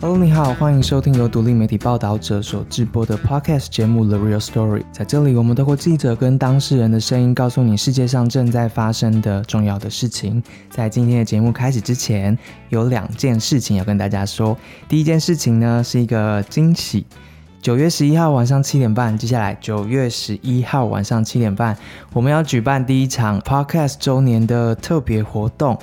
Hello，你好，欢迎收听由独立媒体报道者所制播的 Podcast 节目《The Real Story》。在这里，我们透过记者跟当事人的声音，告诉你世界上正在发生的重要的事情。在今天的节目开始之前，有两件事情要跟大家说。第一件事情呢，是一个惊喜。九月十一号晚上七点半，接下来九月十一号晚上七点半，我们要举办第一场 Podcast 周年的特别活动。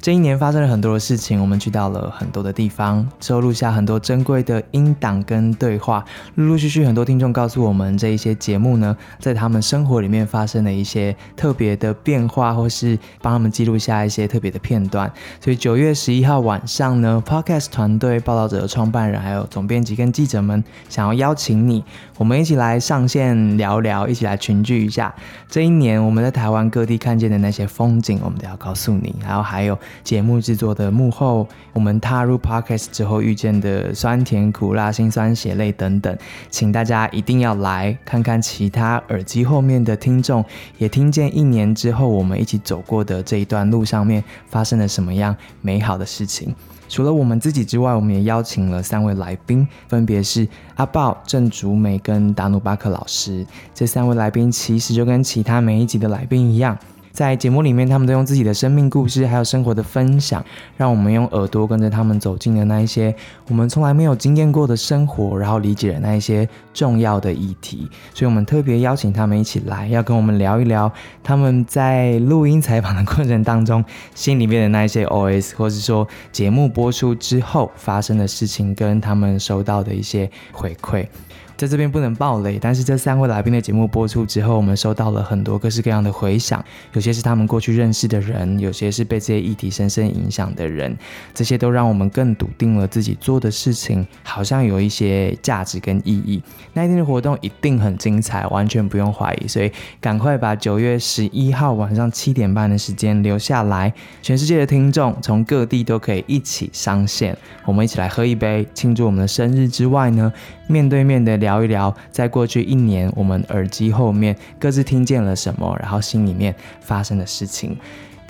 这一年发生了很多的事情，我们去到了很多的地方，收录下很多珍贵的音档跟对话。陆陆续续，很多听众告诉我们，这一些节目呢，在他们生活里面发生了一些特别的变化，或是帮他们记录下一些特别的片段。所以九月十一号晚上呢，Podcast 团队、报道者的创办人，还有总编辑跟记者们，想要邀请你，我们一起来上线聊聊，一起来群聚一下。这一年我们在台湾各地看见的那些风景，我们都要告诉你。然后还有。节目制作的幕后，我们踏入 podcast 之后遇见的酸甜苦辣、辛酸血泪等等，请大家一定要来看看其他耳机后面的听众，也听见一年之后我们一起走过的这一段路上面发生了什么样美好的事情。除了我们自己之外，我们也邀请了三位来宾，分别是阿豹、郑竹美跟达努巴克老师。这三位来宾其实就跟其他每一集的来宾一样。在节目里面，他们都用自己的生命故事，还有生活的分享，让我们用耳朵跟着他们走进了那一些我们从来没有经验过的生活，然后理解了那一些重要的议题。所以，我们特别邀请他们一起来，要跟我们聊一聊他们在录音采访的过程当中心里面的那一些 OS，或是说节目播出之后发生的事情，跟他们收到的一些回馈。在这边不能爆雷，但是这三位来宾的节目播出之后，我们收到了很多各式各样的回响，有些是他们过去认识的人，有些是被这些议题深深影响的人，这些都让我们更笃定了自己做的事情好像有一些价值跟意义。那一天的活动一定很精彩，完全不用怀疑，所以赶快把九月十一号晚上七点半的时间留下来，全世界的听众从各地都可以一起上线，我们一起来喝一杯庆祝我们的生日之外呢，面对面的聊。一聊，在过去一年，我们耳机后面各自听见了什么，然后心里面发生的事情。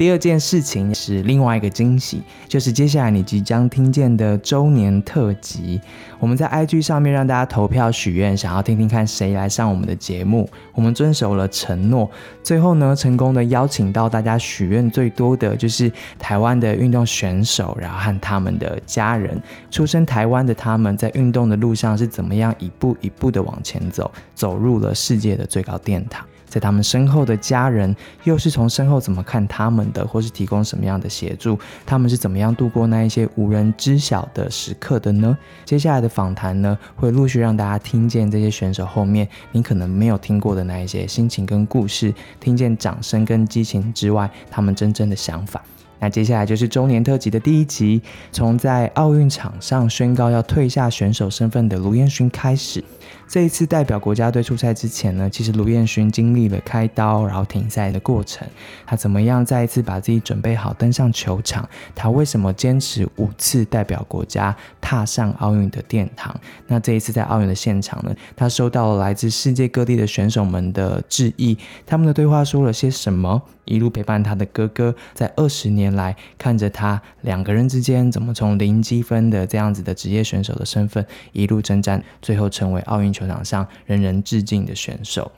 第二件事情是另外一个惊喜，就是接下来你即将听见的周年特辑。我们在 IG 上面让大家投票许愿，想要听听看谁来上我们的节目。我们遵守了承诺，最后呢，成功的邀请到大家许愿最多的就是台湾的运动选手，然后和他们的家人。出生台湾的他们在运动的路上是怎么样一步一步的往前走，走入了世界的最高殿堂。在他们身后的家人又是从身后怎么看他们的，或是提供什么样的协助？他们是怎么样度过那一些无人知晓的时刻的呢？接下来的访谈呢，会陆续让大家听见这些选手后面你可能没有听过的那一些心情跟故事，听见掌声跟激情之外，他们真正的想法。那接下来就是周年特辑的第一集，从在奥运场上宣告要退下选手身份的卢彦勋开始。这一次代表国家队出赛之前呢，其实卢彦勋经历了开刀然后停赛的过程。他怎么样再一次把自己准备好登上球场？他为什么坚持五次代表国家踏上奥运的殿堂？那这一次在奥运的现场呢，他收到了来自世界各地的选手们的致意。他们的对话说了些什么？一路陪伴他的哥哥，在二十年来看着他两个人之间怎么从零积分的这样子的职业选手的身份一路征战，最后成为奥运球场上人人致敬的选手。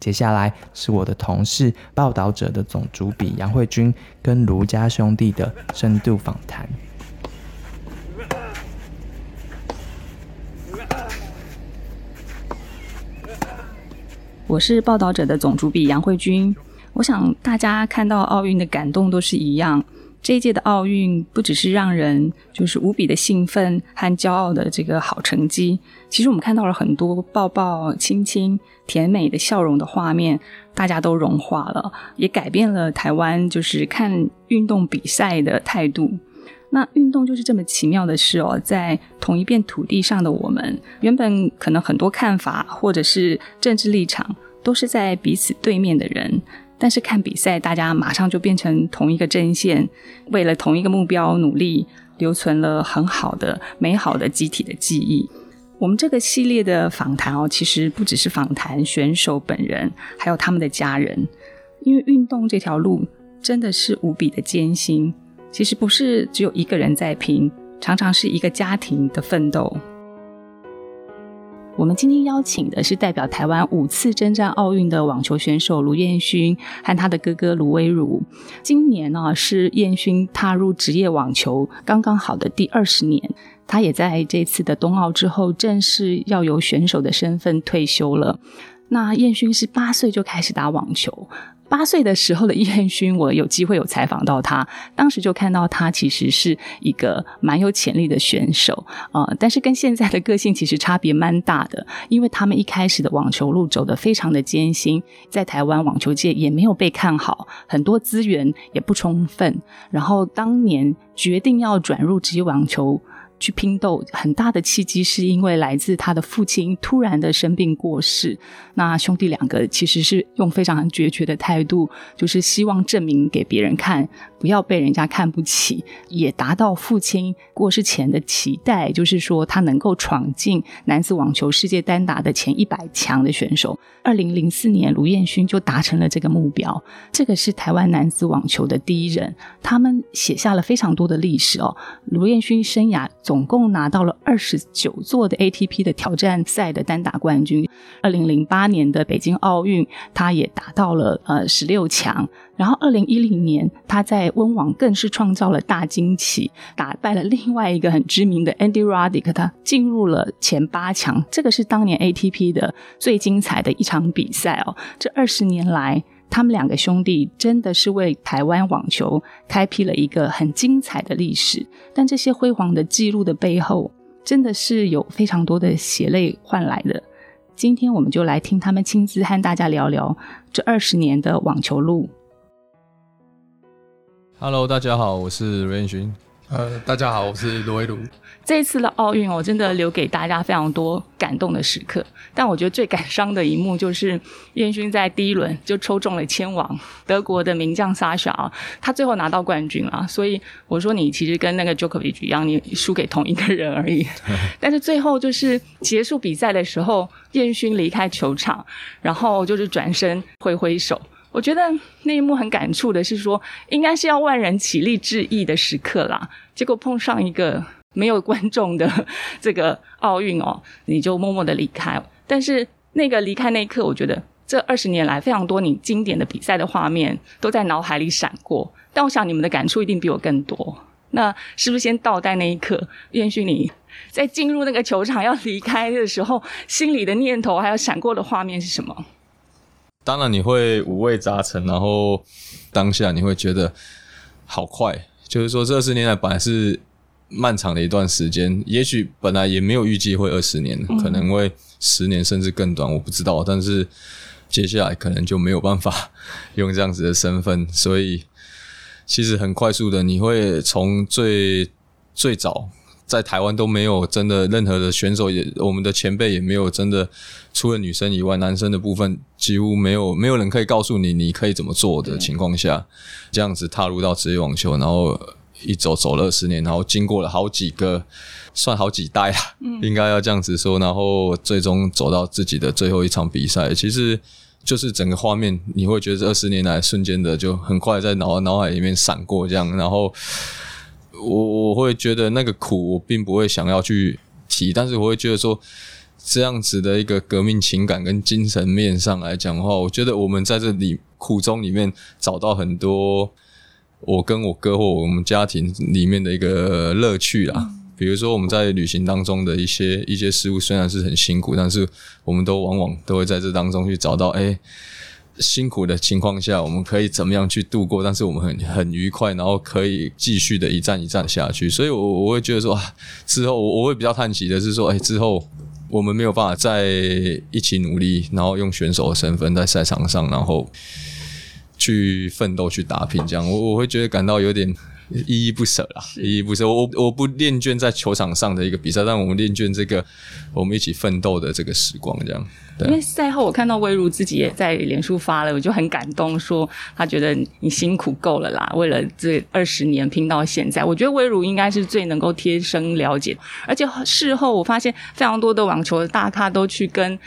接下来是我的同事报道者的总主笔杨慧君跟卢家兄弟的深度访谈。我是报道者的总主笔杨慧君。我想大家看到奥运的感动都是一样。这一届的奥运不只是让人就是无比的兴奋和骄傲的这个好成绩，其实我们看到了很多抱抱、亲亲、甜美的笑容的画面，大家都融化了，也改变了台湾就是看运动比赛的态度。那运动就是这么奇妙的事哦，在同一片土地上的我们，原本可能很多看法或者是政治立场都是在彼此对面的人。但是看比赛，大家马上就变成同一个阵线，为了同一个目标努力，留存了很好的、美好的集体的记忆。我们这个系列的访谈哦，其实不只是访谈选手本人，还有他们的家人，因为运动这条路真的是无比的艰辛。其实不是只有一个人在拼，常常是一个家庭的奋斗。我们今天邀请的是代表台湾五次征战奥运的网球选手卢彦勋和他的哥哥卢威儒。今年呢是彦勋踏入职业网球刚刚好的第二十年，他也在这次的冬奥之后正式要由选手的身份退休了。那彦勋是八岁就开始打网球。八岁的时候的彦勋，我有机会有采访到他，当时就看到他其实是一个蛮有潜力的选手啊，但是跟现在的个性其实差别蛮大的，因为他们一开始的网球路走得非常的艰辛，在台湾网球界也没有被看好，很多资源也不充分，然后当年决定要转入职业网球。去拼斗，很大的契机是因为来自他的父亲突然的生病过世。那兄弟两个其实是用非常决绝的态度，就是希望证明给别人看。不要被人家看不起，也达到父亲过世前的期待，就是说他能够闯进男子网球世界单打的前一百强的选手。二零零四年，卢彦勋就达成了这个目标。这个是台湾男子网球的第一人，他们写下了非常多的历史哦。卢彦勋生涯总共拿到了二十九座的 ATP 的挑战赛的单打冠军。二零零八年的北京奥运，他也达到了呃十六强。然后，二零一零年，他在温网更是创造了大惊喜，打败了另外一个很知名的 Andy Roddick，他进入了前八强。这个是当年 ATP 的最精彩的一场比赛哦。这二十年来，他们两个兄弟真的是为台湾网球开辟了一个很精彩的历史。但这些辉煌的记录的背后，真的是有非常多的血泪换来的。今天，我们就来听他们亲自和大家聊聊这二十年的网球路。Hello，大家好，我是卢彦勋。呃，大家好，我是罗威鲁。这一次的奥运我，真的留给大家非常多感动的时刻。但我觉得最感伤的一幕就是彦勋在第一轮就抽中了千王德国的名将萨沙啊，他最后拿到冠军了。所以我说你其实跟那个 Djokovic 一样，你输给同一个人而已。但是最后就是结束比赛的时候，彦勋离开球场，然后就是转身挥挥手。我觉得那一幕很感触的是说，应该是要万人起立致意的时刻啦，结果碰上一个没有观众的这个奥运哦，你就默默的离开。但是那个离开那一刻，我觉得这二十年来非常多你经典的比赛的画面都在脑海里闪过。但我想你们的感触一定比我更多。那是不是先倒带那一刻？也许你在进入那个球场要离开的时候，心里的念头还有闪过的画面是什么？当然你会五味杂陈，然后当下你会觉得好快，就是说这二十年来本来是漫长的一段时间，也许本来也没有预计会二十年，可能会十年甚至更短，我不知道。但是接下来可能就没有办法用这样子的身份，所以其实很快速的，你会从最最早。在台湾都没有真的任何的选手，也我们的前辈也没有真的，除了女生以外，男生的部分几乎没有，没有人可以告诉你你可以怎么做的情况下，这样子踏入到职业网球，然后一走走了二十年，然后经过了好几个，算好几代啊，应该要这样子说，然后最终走到自己的最后一场比赛，其实就是整个画面，你会觉得二十年来瞬间的就很快在脑脑海里面闪过这样，然后。我我会觉得那个苦，我并不会想要去提，但是我会觉得说，这样子的一个革命情感跟精神面上来讲的话，我觉得我们在这里苦中里面找到很多我跟我哥或我们家庭里面的一个乐趣啦。比如说我们在旅行当中的一些一些事物，虽然是很辛苦，但是我们都往往都会在这当中去找到哎。辛苦的情况下，我们可以怎么样去度过？但是我们很很愉快，然后可以继续的一站一站下去。所以，我我会觉得说，啊之后我会比较叹息的是说，哎，之后我们没有办法再一起努力，然后用选手的身份在赛场上，然后去奋斗、去打拼，这样我我会觉得感到有点。依依不舍啦，依依不舍。我我不恋倦在球场上的一个比赛，但我们恋倦这个我们一起奋斗的这个时光，这样。因为赛后我看到魏如自己也在脸书发了，我就很感动，说他觉得你辛苦够了啦，为了这二十年拼到现在。我觉得魏如应该是最能够贴身了解，而且事后我发现非常多的网球的大咖都去跟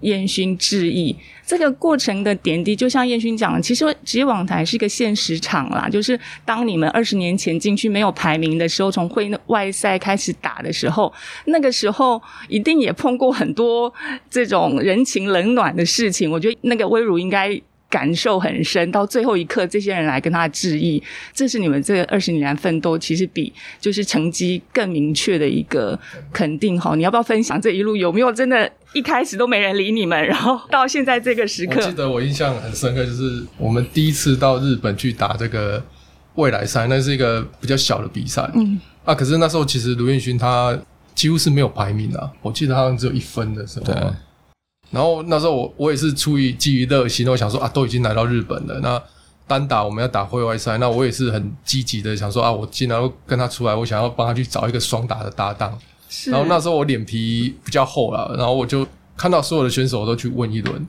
烟熏致意。这个过程的点滴，就像燕勋讲的，其实职业网台是一个现实场啦。就是当你们二十年前进去没有排名的时候，从会外赛开始打的时候，那个时候一定也碰过很多这种人情冷暖的事情。我觉得那个威儒应该。感受很深，到最后一刻，这些人来跟他致意，这是你们这二十年来奋斗，其实比就是成绩更明确的一个肯定。哈，你要不要分享这一路有没有真的一开始都没人理你们，然后到现在这个时刻？我记得我印象很深刻，就是我们第一次到日本去打这个未来赛，那是一个比较小的比赛。嗯，啊，可是那时候其实卢彦勋他几乎是没有排名的，我记得好像只有一分的时候。对。然后那时候我我也是出于基于热心，我想说啊，都已经来到日本了，那单打我们要打会外赛，那我也是很积极的想说啊，我既然跟他出来，我想要帮他去找一个双打的搭档。然后那时候我脸皮比较厚了，然后我就看到所有的选手我都去问一轮。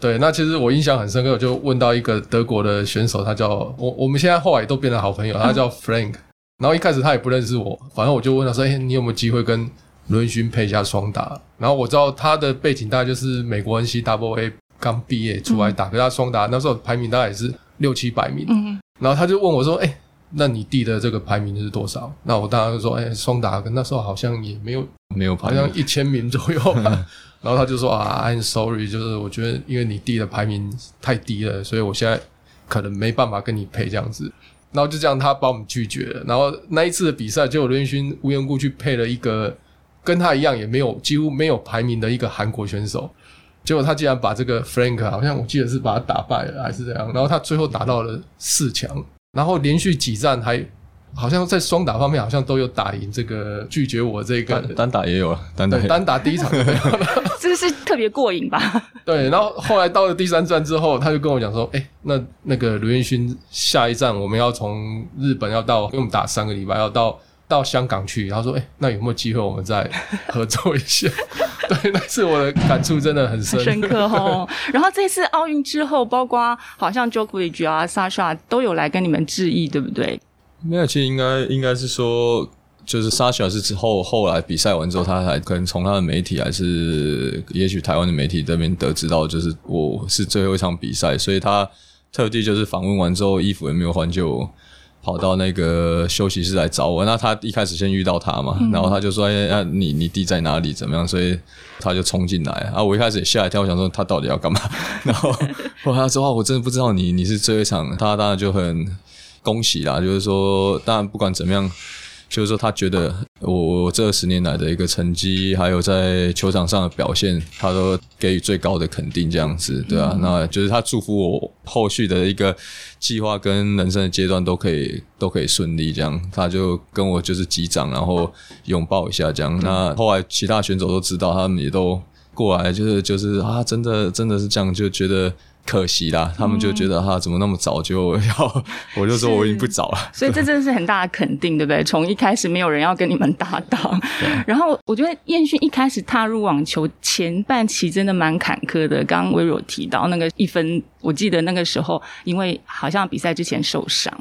对，那其实我印象很深刻，我就问到一个德国的选手，他叫我我们现在后来都变成好朋友，他叫 Frank。然后一开始他也不认识我，反正我就问他说：“哎，你有没有机会跟？”轮勋配一下双打，然后我知道他的背景大概就是美国 N C W A 刚毕业出来打，可他双打那时候排名大概也是六七百名。嗯，然后他就问我说：“哎，那你弟的这个排名是多少？”那我当然就说：“哎，双打跟那时候好像也没有没有，好像一千名左右吧。”然后他就说：“啊，I'm sorry，就是我觉得因为你弟的排名太低了，所以我现在可能没办法跟你配这样子。”然后就这样，他把我们拒绝了。然后那一次的比赛，就轮勋无缘故去配了一个。跟他一样也没有几乎没有排名的一个韩国选手，结果他竟然把这个 Frank 好像我记得是把他打败了还是怎样，然后他最后打到了四强，然后连续几战还好像在双打方面好像都有打赢这个拒绝我这个单打也有了，单打单打第一场就没有了，这是特别过瘾吧？对，然后后来到了第三站之后，他就跟我讲说，哎，那那个卢彦勋下一站我们要从日本要到，因为我们打三个礼拜要到。到香港去，然后说：“哎，那有没有机会我们再合作一下？” 对，那次我的感触真的很深深刻哦。然后这次奥运之后，包括好像 Jokovic 啊、Sasha 都有来跟你们致意，对不对？没有，其实应该应该是说，就是 Sasha 是之后后来比赛完之后，他才可能从他的媒体还是也许台湾的媒体这边得知到，就是我是最后一场比赛，所以他特地就是访问完之后，衣服也没有换就。跑到那个休息室来找我，那他一开始先遇到他嘛，然后他就说：“哎，你你弟在哪里？怎么样？”所以他就冲进来啊！我一开始也吓一跳，我想说他到底要干嘛？然后 后来他说：“话我真的不知道你你是最后一场。”他当然就很恭喜啦，就是说，当然不管怎么样。就是说，他觉得我我这十年来的一个成绩，还有在球场上的表现，他都给予最高的肯定，这样子，对啊，那就是他祝福我后续的一个计划跟人生的阶段都可以都可以顺利，这样，他就跟我就是击掌，然后拥抱一下，这样。那后来其他选手都知道，他们也都过来，就是就是啊，真的真的是这样，就觉得。可惜啦，他们就觉得哈，怎么那么早就 要？我就说我已经不早了。所以这真的是很大的肯定，对不对？从一开始没有人要跟你们搭档，然后我觉得燕勋一开始踏入网球前半期真的蛮坎坷的。刚刚微柔提到那个一分，我记得那个时候因为好像比赛之前受伤，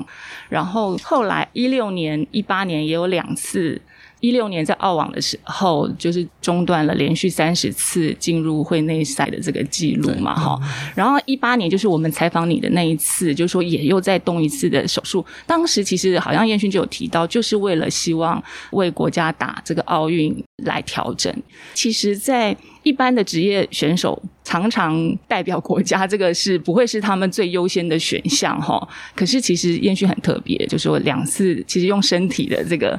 然后后来一六年、一八年也有两次。一六年在澳网的时候，就是中断了连续三十次进入会内赛的这个记录嘛，哈。然后一八年就是我们采访你的那一次，就是说也又再动一次的手术。当时其实好像燕勋就有提到，就是为了希望为国家打这个奥运来调整。其实，在一般的职业选手常常代表国家，这个是不会是他们最优先的选项哈。可是其实燕勋很特别，就是说两次其实用身体的这个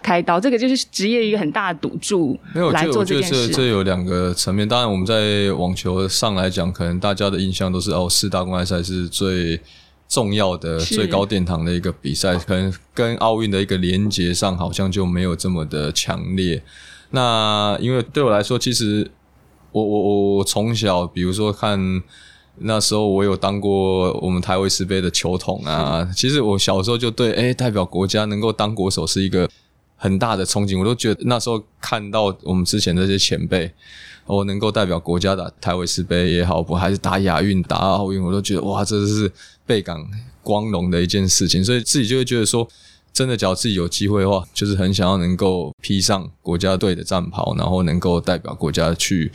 开刀，这个就是职业一个很大的赌注。没有，来做这件事。这有两个层面。当然，我们在网球上来讲，可能大家的印象都是哦，四大公开赛是最重要的、最高殿堂的一个比赛，可能跟奥运的一个连接上好像就没有这么的强烈。那因为对我来说，其实。我我我我从小，比如说看那时候，我有当过我们台湾世杯的球童啊。其实我小时候就对，哎，代表国家能够当国手是一个很大的憧憬。我都觉得那时候看到我们之前这些前辈，我能够代表国家打台湾世杯也好，不还是打亚运、打奥运，我都觉得哇，这是倍感光荣的一件事情。所以自己就会觉得说。真的，只要自己有机会的话，就是很想要能够披上国家队的战袍，然后能够代表国家去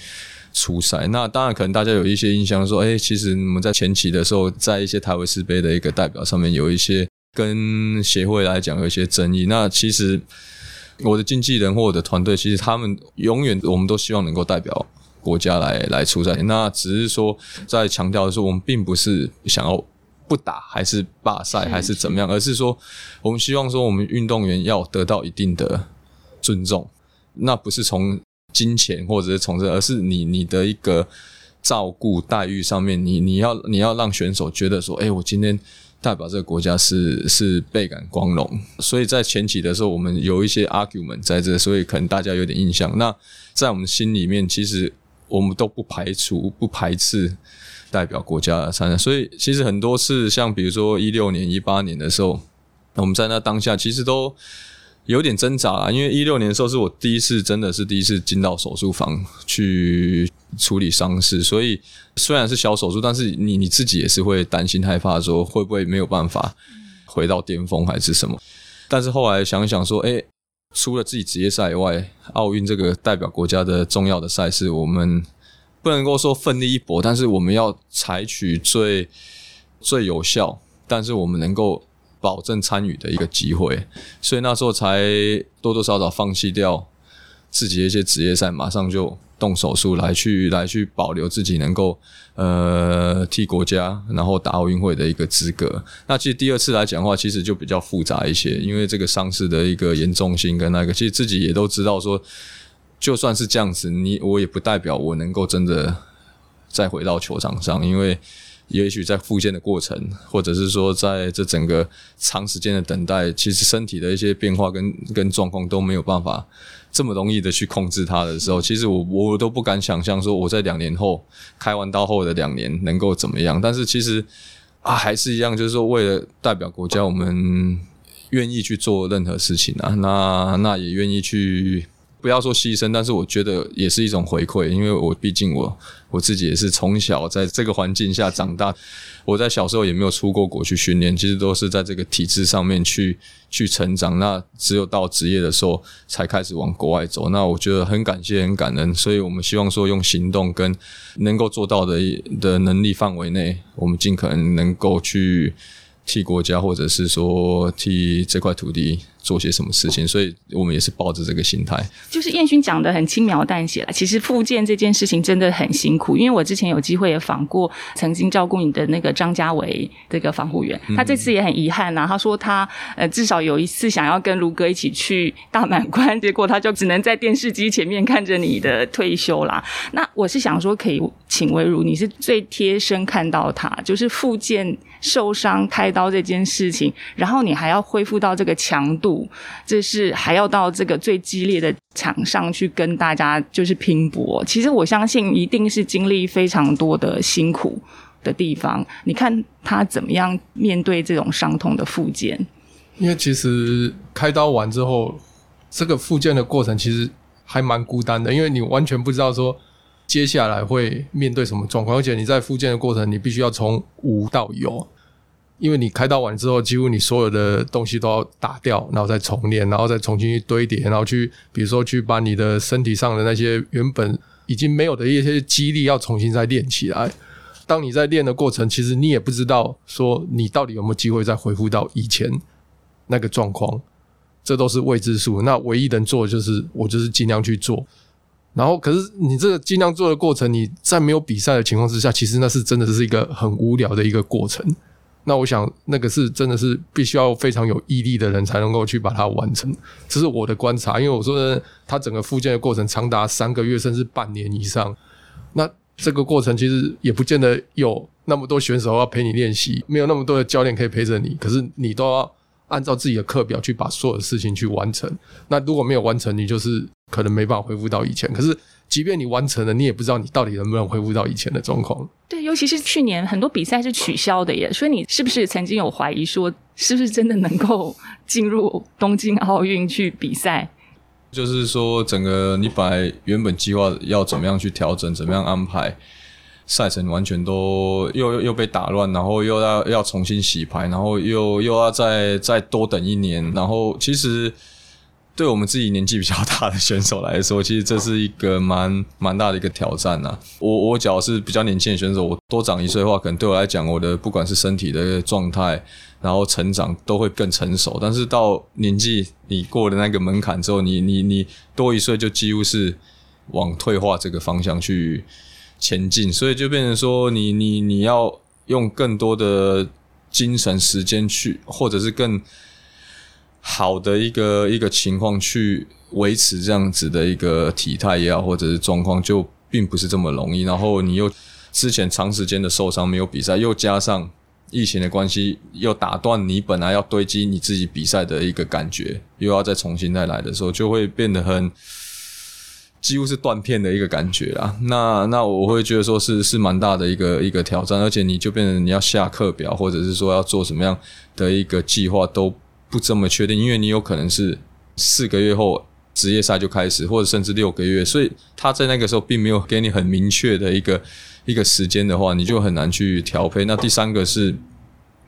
出赛。那当然，可能大家有一些印象说，哎，其实我们在前期的时候，在一些台维斯杯的一个代表上面有一些跟协会来讲有一些争议。那其实我的经纪人或我的团队，其实他们永远我们都希望能够代表国家来来出赛。那只是说在强调的是，我们并不是想要不打，还是罢赛，还是怎么样，而是说我们希望说我们运动员要得到一定的尊重。那不是从金钱或者是从这，而是你你的一个照顾待遇上面，你你要你要让选手觉得说，哎，我今天代表这个国家是是倍感光荣。所以在前期的时候，我们有一些 argument 在这，所以可能大家有点印象。那在我们心里面，其实我们都不排除不排斥代表国家的参赛。所以其实很多次，像比如说一六年、一八年的时候，我们在那当下其实都。有点挣扎啦，因为一六年的时候是我第一次，真的是第一次进到手术房去处理伤势，所以虽然是小手术，但是你你自己也是会担心害怕，说会不会没有办法回到巅峰还是什么？但是后来想想说，哎，除了自己职业赛以外，奥运这个代表国家的重要的赛事，我们不能够说奋力一搏，但是我们要采取最最有效，但是我们能够。保证参与的一个机会，所以那时候才多多少少放弃掉自己的一些职业赛，马上就动手术来去来去保留自己能够呃替国家然后打奥运会的一个资格。那其实第二次来讲的话，其实就比较复杂一些，因为这个伤势的一个严重性跟那个，其实自己也都知道说，就算是这样子，你我也不代表我能够真的再回到球场上，因为。也许在复健的过程，或者是说在这整个长时间的等待，其实身体的一些变化跟 跟状况都没有办法这么容易的去控制它的时候，其实我我都不敢想象说我在两年后开完刀后的两年能够怎么样。但是其实啊，还是一样，就是说为了代表国家，我们愿意去做任何事情啊，那那也愿意去。不要说牺牲，但是我觉得也是一种回馈，因为我毕竟我我自己也是从小在这个环境下长大，我在小时候也没有出过国去训练，其实都是在这个体制上面去去成长。那只有到职业的时候才开始往国外走。那我觉得很感谢、很感恩，所以我们希望说用行动跟能够做到的的能力范围内，我们尽可能能够去。替国家，或者是说替这块土地做些什么事情，所以我们也是抱着这个心态。就是燕勋讲的很轻描淡写了，其实复健这件事情真的很辛苦。因为我之前有机会也访过曾经照顾你的那个张家伟这个防护员，他这次也很遗憾呐。他说他呃至少有一次想要跟卢哥一起去大满贯，结果他就只能在电视机前面看着你的退休啦。那我是想说，可以请魏如，你是最贴身看到他，就是复健。受伤开刀这件事情，然后你还要恢复到这个强度，这是还要到这个最激烈的场上去跟大家就是拼搏。其实我相信一定是经历非常多的辛苦的地方。你看他怎么样面对这种伤痛的复健？因为其实开刀完之后，这个复健的过程其实还蛮孤单的，因为你完全不知道说。接下来会面对什么状况？而且你在复健的过程，你必须要从无到有，因为你开刀完之后，几乎你所有的东西都要打掉，然后再重练，然后再重新去堆叠，然后去，比如说去把你的身体上的那些原本已经没有的一些肌力，要重新再练起来。当你在练的过程，其实你也不知道说你到底有没有机会再恢复到以前那个状况，这都是未知数。那唯一能做的就是，我就是尽量去做。然后，可是你这个尽量做的过程，你在没有比赛的情况之下，其实那是真的是一个很无聊的一个过程。那我想，那个是真的是必须要非常有毅力的人才能够去把它完成。这是我的观察，因为我说他整个复健的过程长达三个月甚至半年以上。那这个过程其实也不见得有那么多选手要陪你练习，没有那么多的教练可以陪着你。可是你都要按照自己的课表去把所有的事情去完成。那如果没有完成，你就是。可能没办法恢复到以前，可是即便你完成了，你也不知道你到底能不能恢复到以前的状况。对，尤其是去年很多比赛是取消的耶，所以你是不是曾经有怀疑说，是不是真的能够进入东京奥运去比赛？就是说，整个你本来原本计划要怎么样去调整，怎么样安排赛程，完全都又又被打乱，然后又要要重新洗牌，然后又又要再再多等一年，然后其实。对我们自己年纪比较大的选手来说，其实这是一个蛮 蛮大的一个挑战呐。我我假如是比较年轻的选手，我多长一岁的话，可能对我来讲，我的不管是身体的状态，然后成长都会更成熟。但是到年纪你过了那个门槛之后，你你你多一岁就几乎是往退化这个方向去前进，所以就变成说，你你你要用更多的精神时间去，或者是更。好的一个一个情况去维持这样子的一个体态也好，或者是状况，就并不是这么容易。然后你又之前长时间的受伤没有比赛，又加上疫情的关系，又打断你本来要堆积你自己比赛的一个感觉，又要再重新再来的时候，就会变得很几乎是断片的一个感觉啦。那那我会觉得说是是蛮大的一个一个挑战，而且你就变成你要下课表，或者是说要做什么样的一个计划都。不这么确定，因为你有可能是四个月后职业赛就开始，或者甚至六个月，所以他在那个时候并没有给你很明确的一个一个时间的话，你就很难去调配。那第三个是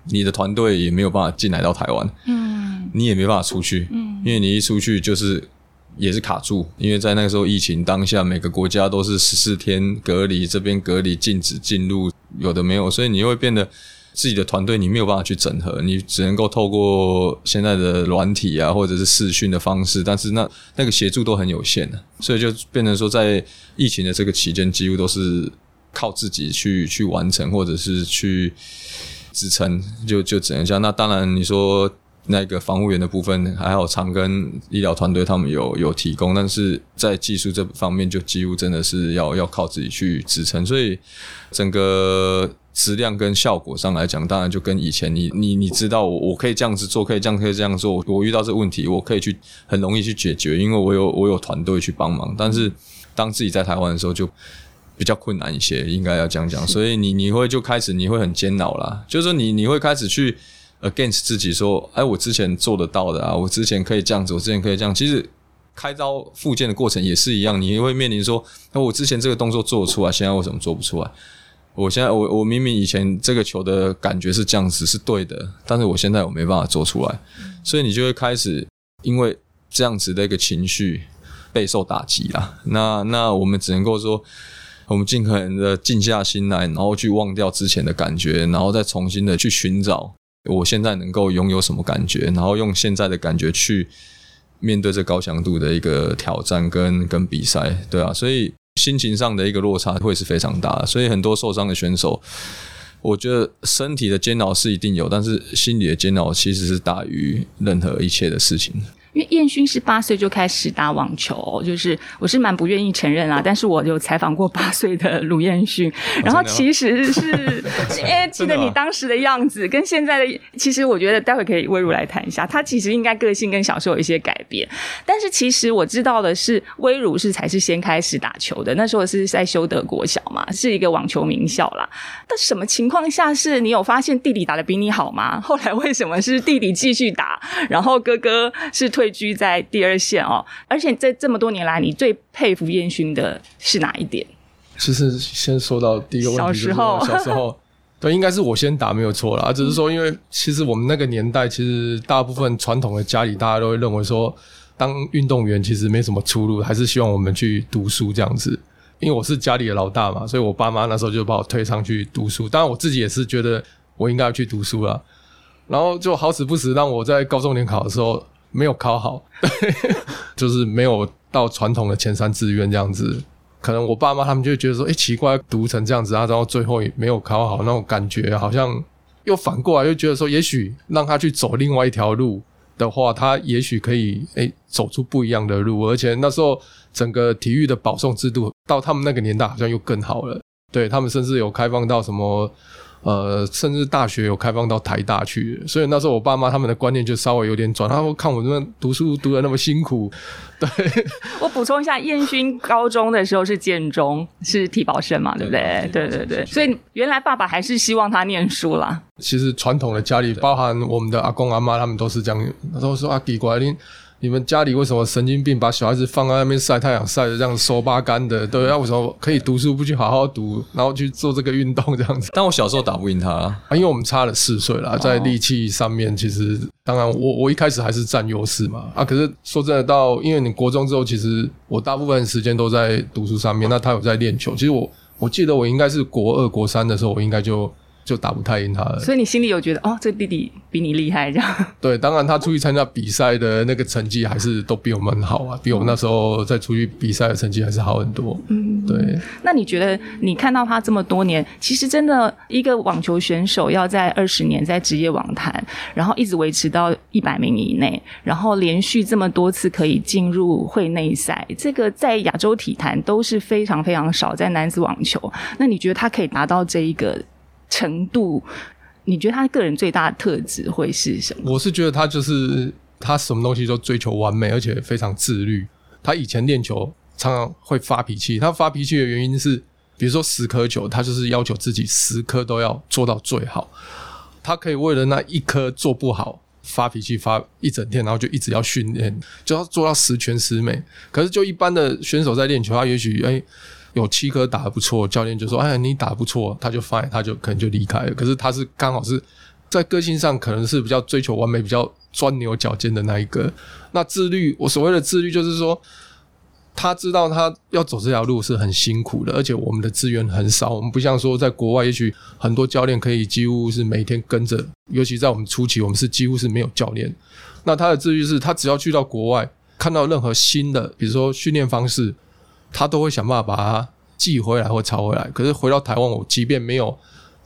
你的团队也没有办法进来到台湾，嗯，你也没办法出去，嗯，因为你一出去就是也是卡住，因为在那个时候疫情当下，每个国家都是十四天隔离，这边隔离禁止进入，有的没有，所以你会变得。自己的团队你没有办法去整合，你只能够透过现在的软体啊，或者是视讯的方式，但是那那个协助都很有限的，所以就变成说，在疫情的这个期间，几乎都是靠自己去去完成，或者是去支撑，就就只能这样。那当然，你说那个防护员的部分，还好长庚医疗团队他们有有提供，但是在技术这方面，就几乎真的是要要靠自己去支撑，所以整个。质量跟效果上来讲，当然就跟以前你你你知道我我可以这样子做，可以这样可以这样做。我遇到这个问题，我可以去很容易去解决，因为我有我有团队去帮忙。但是当自己在台湾的时候，就比较困难一些，应该要讲讲。所以你你会就开始你会很煎熬啦，就是说你你会开始去 against 自己说，哎，我之前做得到的啊，我之前可以这样子，我之前可以这样。其实开刀复健的过程也是一样，你也会面临说，那我之前这个动作做出来，现在为什么做不出来？我现在我我明明以前这个球的感觉是这样子是对的，但是我现在我没办法做出来，所以你就会开始因为这样子的一个情绪备受打击啦。那那我们只能够说，我们尽可能的静下心来，然后去忘掉之前的感觉，然后再重新的去寻找我现在能够拥有什么感觉，然后用现在的感觉去面对这高强度的一个挑战跟跟比赛，对啊，所以。心情上的一个落差会是非常大，所以很多受伤的选手，我觉得身体的煎熬是一定有，但是心理的煎熬其实是大于任何一切的事情。因为燕勋是八岁就开始打网球，就是我是蛮不愿意承认啊，但是我有采访过八岁的卢彦勋，然后其实是因为 记得你当时的样子跟现在的，其实我觉得待会可以威如来谈一下，他其实应该个性跟小时候有一些改变，但是其实我知道的是，威如是才是先开始打球的，那时候是在修德国小嘛，是一个网球名校啦。但什么情况下是你有发现弟弟打的比你好吗？后来为什么是弟弟继续打，然后哥哥是退？退居在第二线哦，而且在这么多年来，你最佩服燕勋的是哪一点？其实先说到第一个问题，小时候，小时候，对，应该是我先打没有错了，只是说，因为其实我们那个年代，其实大部分传统的家里，大家都会认为说，当运动员其实没什么出路，还是希望我们去读书这样子。因为我是家里的老大嘛，所以我爸妈那时候就把我推上去读书。当然，我自己也是觉得我应该要去读书了，然后就好死不死让我在高中联考的时候。没有考好，就是没有到传统的前三志愿这样子。可能我爸妈他们就觉得说，哎，奇怪，读成这样子啊，然后最后也没有考好，那种感觉好像又反过来又觉得说，也许让他去走另外一条路的话，他也许可以哎走出不一样的路。而且那时候整个体育的保送制度到他们那个年代好像又更好了，对他们甚至有开放到什么。呃，甚至大学有开放到台大去，所以那时候我爸妈他们的观念就稍微有点转。他们看我这么读书读的那么辛苦，对。我补充一下，燕勋高中的时候是建中，是体保生嘛，对不对？对对对。所以原来爸爸还是希望他念书啦。其实传统的家里，包含我们的阿公阿妈，他们都是这样，都说阿弟过来你们家里为什么神经病把小孩子放在那边晒太阳晒的这样手巴干的？对，要为什么可以读书不去好好读，然后去做这个运动这样子？但我小时候打不赢他因为我们差了四岁啦，在力气上面，其实当然我我一开始还是占优势嘛。啊，可是说真的，到因为你国中之后，其实我大部分时间都在读书上面，那他有在练球。其实我我记得我应该是国二国三的时候，我应该就。就打不太赢他了，所以你心里有觉得哦，这弟弟比你厉害这样？对，当然他出去参加比赛的那个成绩还是都比我们好啊，比我们那时候在出去比赛的成绩还是好很多。嗯，对。那你觉得你看到他这么多年，其实真的一个网球选手要在二十年在职业网坛，然后一直维持到一百名以内，然后连续这么多次可以进入会内赛，这个在亚洲体坛都是非常非常少，在男子网球。那你觉得他可以达到这一个？程度，你觉得他个人最大的特质会是什么？我是觉得他就是他什么东西都追求完美，而且非常自律。他以前练球常常会发脾气，他发脾气的原因是，比如说十颗球，他就是要求自己十颗都要做到最好。他可以为了那一颗做不好发脾气发一整天，然后就一直要训练，就要做到十全十美。可是就一般的选手在练球，他也许哎。有七颗打得不错，教练就说：“哎，你打不错。”他就发，他就可能就离开了。可是他是刚好是在个性上可能是比较追求完美、比较钻牛角尖的那一个。那自律，我所谓的自律就是说，他知道他要走这条路是很辛苦的，而且我们的资源很少。我们不像说在国外，也许很多教练可以几乎是每天跟着，尤其在我们初期，我们是几乎是没有教练。那他的自律是他只要去到国外，看到任何新的，比如说训练方式。他都会想办法把它寄回来或抄回来。可是回到台湾，我即便没有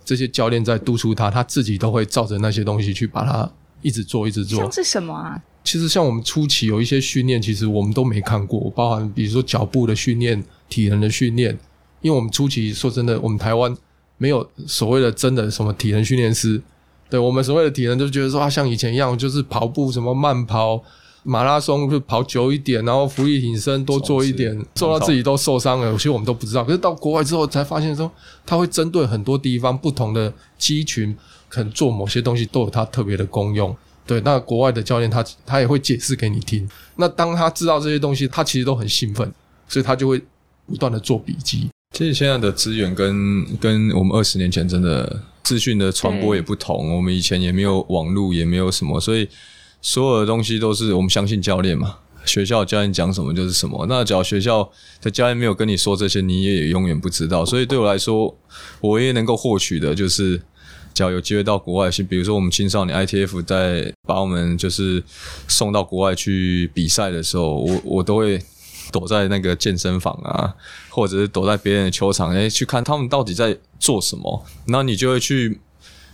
这些教练在督促他，他自己都会照着那些东西去把它一直做，一直做。像是什么啊？其实像我们初期有一些训练，其实我们都没看过，包含比如说脚步的训练、体能的训练。因为我们初期说真的，我们台湾没有所谓的真的什么体能训练师。对我们所谓的体能，就觉得说啊，像以前一样，就是跑步什么慢跑。马拉松就跑久一点，然后浮力挺身多做一点，做到自己都受伤了。有些我们都不知道，可是到国外之后才发现说，他会针对很多地方不同的肌群，可能做某些东西都有它特别的功用。对，那国外的教练他他也会解释给你听。那当他知道这些东西，他其实都很兴奋，所以他就会不断的做笔记。其实现在的资源跟跟我们二十年前真的资讯的传播也不同，我们以前也没有网络，也没有什么，所以。所有的东西都是我们相信教练嘛，学校教练讲什么就是什么。那只要学校的教练没有跟你说这些，你也永远不知道。所以对我来说，我唯一能够获取的就是，只要有机会到国外去，比如说我们青少年 ITF 在把我们就是送到国外去比赛的时候，我我都会躲在那个健身房啊，或者是躲在别人的球场，哎，去看他们到底在做什么。那你就会去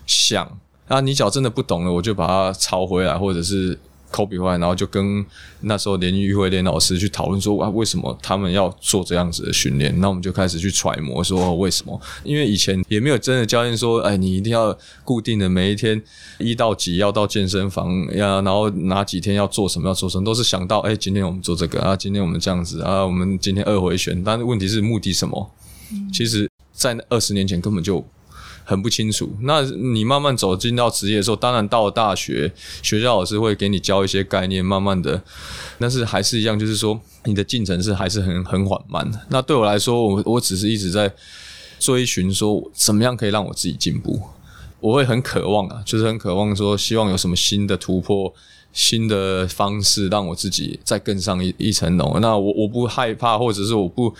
想。那你脚真的不懂了，我就把它抄回来，或者是 copy 回来，然后就跟那时候联谊会连老师去讨论说啊，为什么他们要做这样子的训练？那我们就开始去揣摩说为什么？因为以前也没有真的教练说，哎，你一定要固定的每一天一到几要到健身房呀，然后哪几天要做什么要做什么，都是想到哎，今天我们做这个啊，今天我们这样子啊，我们今天二回旋，但是问题是目的什么？其实，在二十年前根本就。很不清楚。那你慢慢走进到职业的时候，当然到了大学，学校老师会给你教一些概念，慢慢的，但是还是一样，就是说你的进程是还是很很缓慢的。那对我来说，我我只是一直在追寻说，怎么样可以让我自己进步。我会很渴望啊，就是很渴望说，希望有什么新的突破、新的方式，让我自己再更上一一层楼。那我我不害怕，或者是我不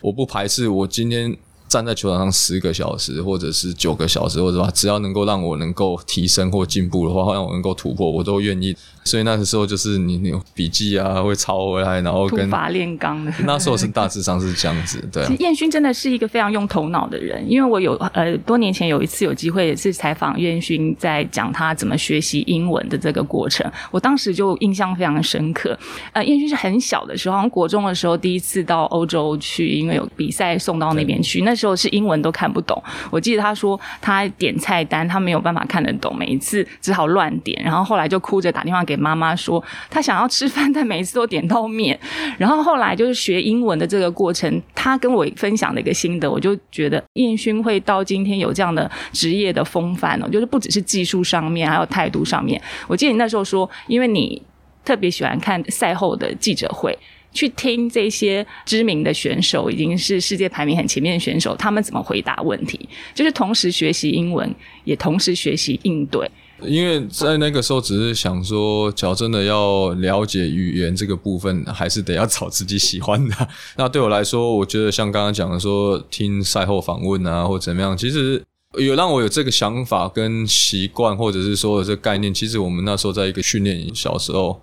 我不排斥，我今天。站在球场上十个小时，或者是九个小时，或者吧，只要能够让我能够提升或进步的话，让我能够突破，我都愿意。所以那个时候就是你你笔记啊会抄回来，然后跟法炼钢的。那时候是大致上是这样子，对。其实燕勋真的是一个非常用头脑的人，因为我有呃多年前有一次有机会也是采访燕勋，在讲他怎么学习英文的这个过程，我当时就印象非常深刻。呃，燕勋是很小的时候，好像国中的时候第一次到欧洲去，因为有比赛送到那边去，那时候是英文都看不懂。我记得他说他点菜单他没有办法看得懂，每一次只好乱点，然后后来就哭着打电话给。妈妈说她想要吃饭，但每一次都点到面。然后后来就是学英文的这个过程，他跟我分享的一个心得，我就觉得燕勋会到今天有这样的职业的风范哦，就是不只是技术上面，还有态度上面。我记得你那时候说，因为你。特别喜欢看赛后的记者会。去听这些知名的选手，已经是世界排名很前面的选手，他们怎么回答问题，就是同时学习英文，也同时学习应对。因为在那个时候，只是想说，只要真的要了解语言这个部分，还是得要找自己喜欢的。那对我来说，我觉得像刚刚讲的，说听赛后访问啊，或怎么样，其实有让我有这个想法跟习惯，或者是说这概念。其实我们那时候在一个训练营，小时候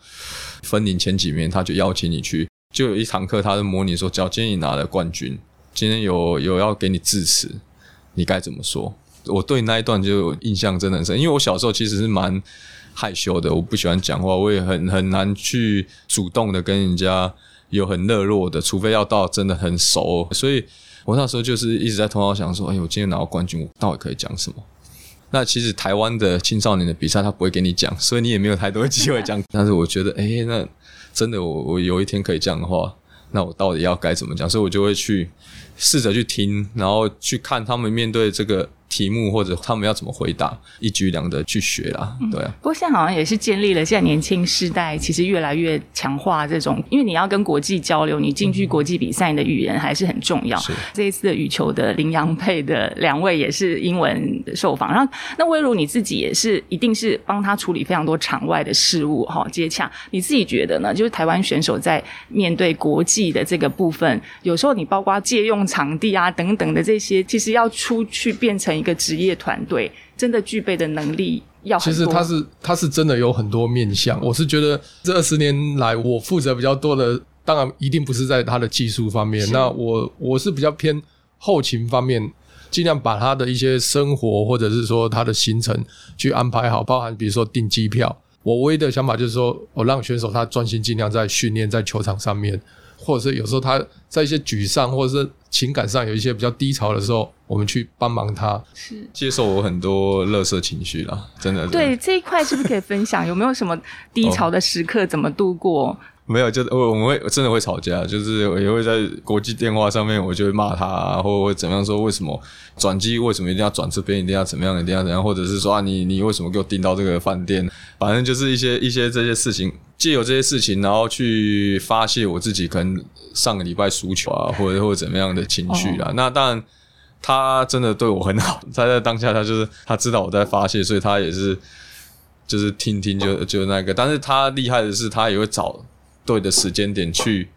分龄前几名，他就邀请你去。就有一堂课，他是模拟说，假如今天你拿了冠军，今天有有要给你致辞，你该怎么说？我对那一段就印象真的很深，因为我小时候其实是蛮害羞的，我不喜欢讲话，我也很很难去主动的跟人家有很热络的，除非要到真的很熟。所以我那时候就是一直在头脑想说，哎，我今天拿到冠军，我到底可以讲什么？那其实台湾的青少年的比赛，他不会给你讲，所以你也没有太多机会讲。但是我觉得，哎，那。真的，我我有一天可以这样的话，那我到底要该怎么讲？所以我就会去试着去听，然后去看他们面对这个。题目或者他们要怎么回答，一举两得去学啦，对啊。不过现在好像也是建立了，现在年轻世代其实越来越强化这种，因为你要跟国际交流，你进去国际比赛，你的语言还是很重要。这一次的羽球的林洋配的两位也是英文受访，然后那威如你自己也是一定是帮他处理非常多场外的事务哈接洽。你自己觉得呢？就是台湾选手在面对国际的这个部分，有时候你包括借用场地啊等等的这些，其实要出去变成。一个职业团队真的具备的能力要其实他是他是真的有很多面向。我是觉得这二十年来，我负责比较多的，当然一定不是在他的技术方面。那我我是比较偏后勤方面，尽量把他的一些生活或者是说他的行程去安排好，包含比如说订机票。我唯一的想法就是说我让选手他专心尽量在训练，在球场上面。或者是有时候他在一些沮丧或者是情感上有一些比较低潮的时候，我们去帮忙他，是接受我很多乐色情绪啦，真的。对这一块是不是可以分享？有没有什么低潮的时刻怎么度过？没有，就我我们会真的会吵架，就是也会在国际电话上面，我就会骂他，或或怎么样说，为什么转机为什么一定要转这边，一定要怎么样，一定要怎样，或者是说啊，你你为什么给我订到这个饭店？反正就是一些一些这些事情，借由这些事情，然后去发泄我自己可能上个礼拜输球啊，或者或者怎么样的情绪啊。那当然，他真的对我很好，他在当下他就是他知道我在发泄，所以他也是就是听听就就那个，但是他厉害的是，他也会找。对的时间点去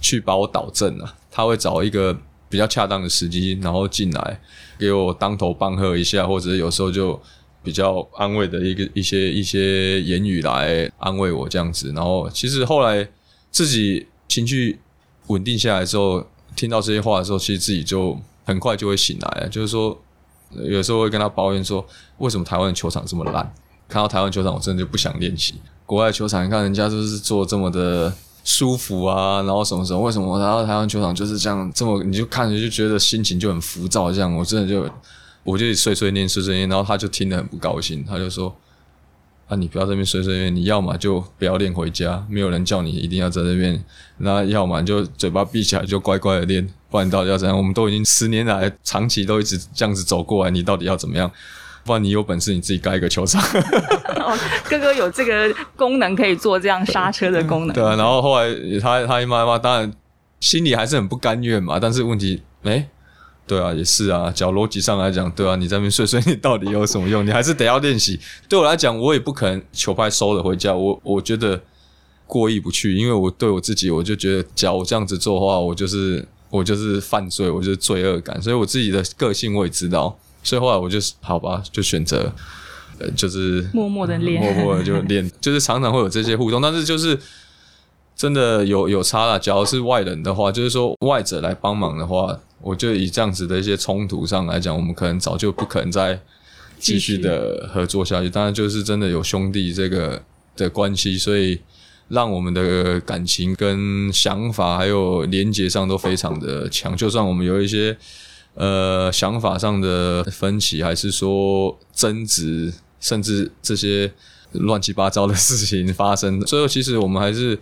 去把我导正啊，他会找一个比较恰当的时机，然后进来给我当头棒喝一下，或者有时候就比较安慰的一个一些一些言语来安慰我这样子。然后其实后来自己情绪稳定下来之后，听到这些话的时候，其实自己就很快就会醒来。就是说，有时候会跟他抱怨说，为什么台湾的球场这么烂？看到台湾球场，我真的就不想练习。国外球场，你看人家就是做这么的舒服啊，然后什么什么，为什么？然后台湾球场就是这样，这么你就看着就觉得心情就很浮躁，这样我真的就我就碎碎念碎碎念，然后他就听得很不高兴，他就说：“啊，你不要这边碎碎念，你要么就不要练回家，没有人叫你一定要在这边，那要么就嘴巴闭起来就乖乖的练，不然到底要怎样？我们都已经十年来长期都一直这样子走过来，你到底要怎么样？”不然你有本事你自己盖一个球场。哥哥有这个功能可以做这样刹车的功能。对啊，然后后来他他妈妈当然心里还是很不甘愿嘛，但是问题哎，对啊，也是啊，讲逻辑上来讲，对啊，你在那边睡睡，你到底有什么用？你还是得要练习。对我来讲，我也不可能球拍收了回家，我我觉得过意不去，因为我对我自己，我就觉得，假如这样子做的话，我就是我就是犯罪，我就是罪恶感，所以我自己的个性我也知道。所以后来我就好吧，就选择，呃，就是默默的练，默默的就练，就是常常会有这些互动，但是就是真的有有差了。假如是外人的话，就是说外者来帮忙的话，我就以这样子的一些冲突上来讲，我们可能早就不可能再继续的合作下去。当然，就是真的有兄弟这个的关系，所以让我们的感情跟想法还有连接上都非常的强。就算我们有一些。呃，想法上的分歧，还是说争执，甚至这些乱七八糟的事情发生，最后其实我们还是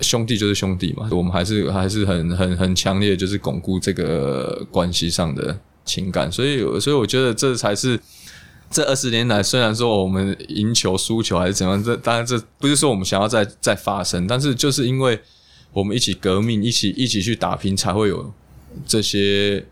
兄弟，就是兄弟嘛。我们还是还是很很很强烈，就是巩固这个关系上的情感。所以，所以我觉得这才是这二十年来，虽然说我们赢球、输球还是怎样，这当然这不是说我们想要再再发生，但是就是因为我们一起革命，一起一起去打拼，才会有这些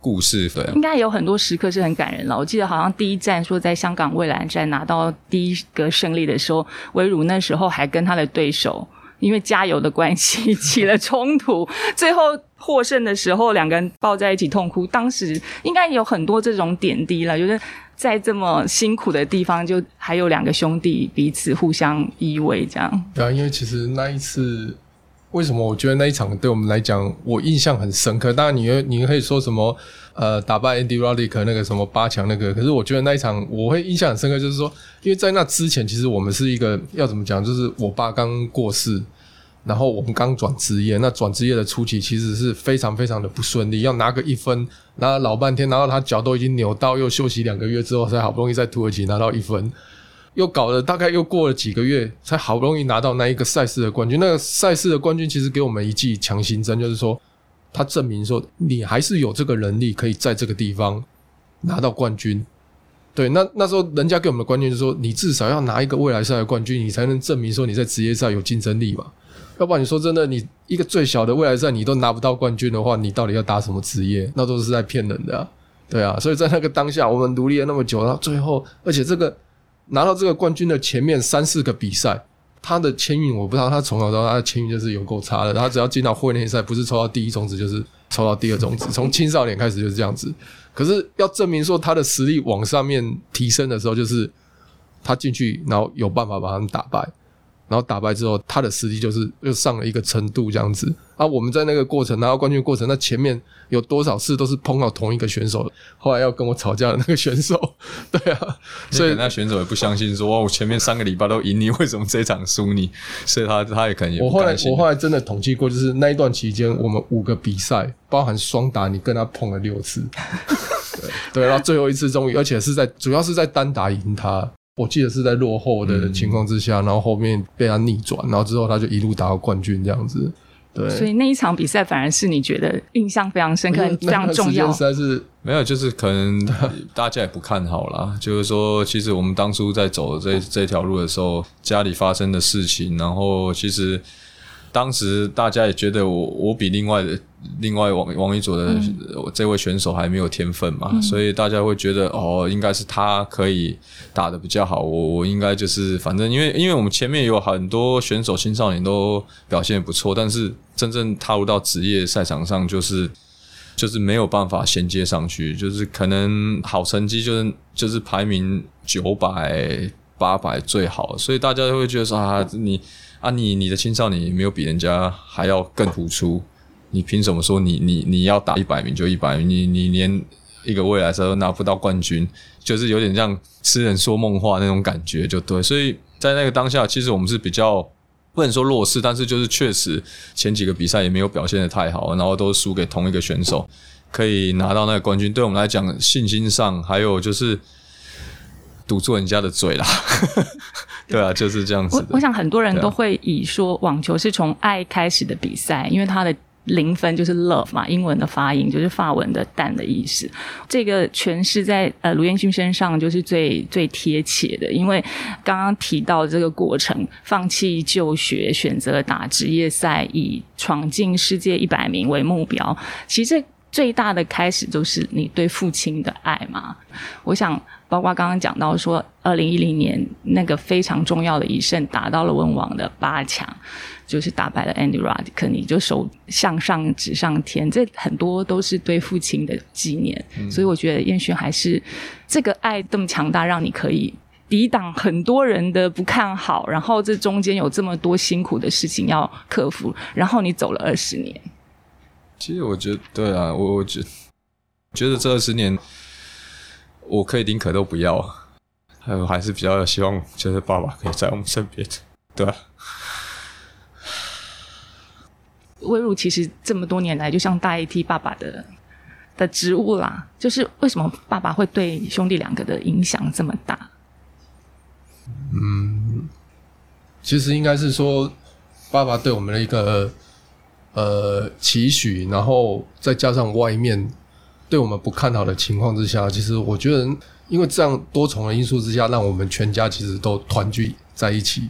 故事。对，应该有很多时刻是很感人了。我记得好像第一站说在香港蔚蓝站拿到第一个胜利的时候，威儒那时候还跟他的对手因为加油的关系起了冲突，最后获胜的时候两个人抱在一起痛哭。当时应该有很多这种点滴了，就是。在这么辛苦的地方，就还有两个兄弟彼此互相依偎，这样。对啊，因为其实那一次，为什么我觉得那一场对我们来讲，我印象很深刻。当然，你你可以说什么，呃，打败 Andy Roddick 那个什么八强那个，可是我觉得那一场我会印象很深刻，就是说，因为在那之前，其实我们是一个要怎么讲，就是我爸刚过世。然后我们刚转职业，那转职业的初期其实是非常非常的不顺利，要拿个一分，拿了老半天，拿到他脚都已经扭到，又休息两个月之后，才好不容易在土耳其拿到一分，又搞了大概又过了几个月，才好不容易拿到那一个赛事的冠军。那个赛事的冠军其实给我们一剂强心针，就是说他证明说你还是有这个能力，可以在这个地方拿到冠军。对，那那时候人家给我们的观念就是说，你至少要拿一个未来赛的冠军，你才能证明说你在职业赛有竞争力嘛。要不然你说真的，你一个最小的未来赛你都拿不到冠军的话，你到底要打什么职业？那都是在骗人的，对啊。所以在那个当下，我们努力了那么久，然后最后，而且这个拿到这个冠军的前面三四个比赛，他的签运我不知道，他从小到大他的签运就是有够差的。他只要进到会内赛，不是抽到第一种子，就是抽到第二种子。从青少年开始就是这样子。可是要证明说他的实力往上面提升的时候，就是他进去，然后有办法把他们打败。然后打败之后，他的实力就是又上了一个程度这样子。啊，我们在那个过程拿到冠军过程，那前面有多少次都是碰到同一个选手，后来要跟我吵架的那个选手，对啊，所以那选手也不相信，说我前面三个礼拜都赢你，为什么这场输你？所以他他也可能我后来我后来真的统计过，就是那一段期间，我们五个比赛，包含双打，你跟他碰了六次，对对，然后最后一次终于，而且是在主要是在单打赢他。我记得是在落后的情况之下，然后后面被他逆转，然后之后他就一路打到冠军这样子。对，所以那一场比赛反而是你觉得印象非常深刻、非常重要。实在是没有，就是可能 大家也不看好啦。就是说，其实我们当初在走这这条路的时候，家里发生的事情，然后其实。当时大家也觉得我我比另外的另外王王一卓的这位选手还没有天分嘛，所以大家会觉得哦，应该是他可以打的比较好，我我应该就是反正因为因为我们前面有很多选手青少年都表现不错，但是真正踏入到职业赛场上，就是就是没有办法衔接上去，就是可能好成绩就是就是排名九百八百最好，所以大家都会觉得说啊你。啊，你你的青少年没有比人家还要更突出，你凭什么说你你你要打一百名就一百名？你你连一个未来赛都拿不到冠军，就是有点像痴人说梦话那种感觉，就对。所以在那个当下，其实我们是比较不能说弱势，但是就是确实前几个比赛也没有表现的太好，然后都输给同一个选手，可以拿到那个冠军，对我们来讲信心上还有就是堵住人家的嘴啦。对啊，就是这样子。我我想很多人都会以说网球是从爱开始的比赛，因为它的零分就是 love 嘛，英文的发音就是法文的蛋的意思。这个诠释在呃卢彦勋身上就是最最贴切的，因为刚刚提到这个过程，放弃就学，选择打职业赛，以闯进世界一百名为目标。其实最大的开始就是你对父亲的爱嘛。我想。包括刚刚讲到说，二零一零年那个非常重要的一胜，打到了温网的八强，就是打败了 Andy Roddick，你就手向上指上天，这很多都是对父亲的纪念。所以我觉得燕勋还是这个爱这么强大，让你可以抵挡很多人的不看好，然后这中间有这么多辛苦的事情要克服，然后你走了二十年。其实我觉得，对啊，我我觉觉得这二十年。我可以宁可都不要，还有还是比较希望，就是爸爸可以在我们身边，对吧？威入其实这么多年来，就像大 AT 爸爸的的职务啦，就是为什么爸爸会对兄弟两个的影响这么大？嗯，其实应该是说，爸爸对我们的一个呃期许，然后再加上外面。对我们不看好的情况之下，其实我觉得因为这样多重的因素之下，让我们全家其实都团聚在一起，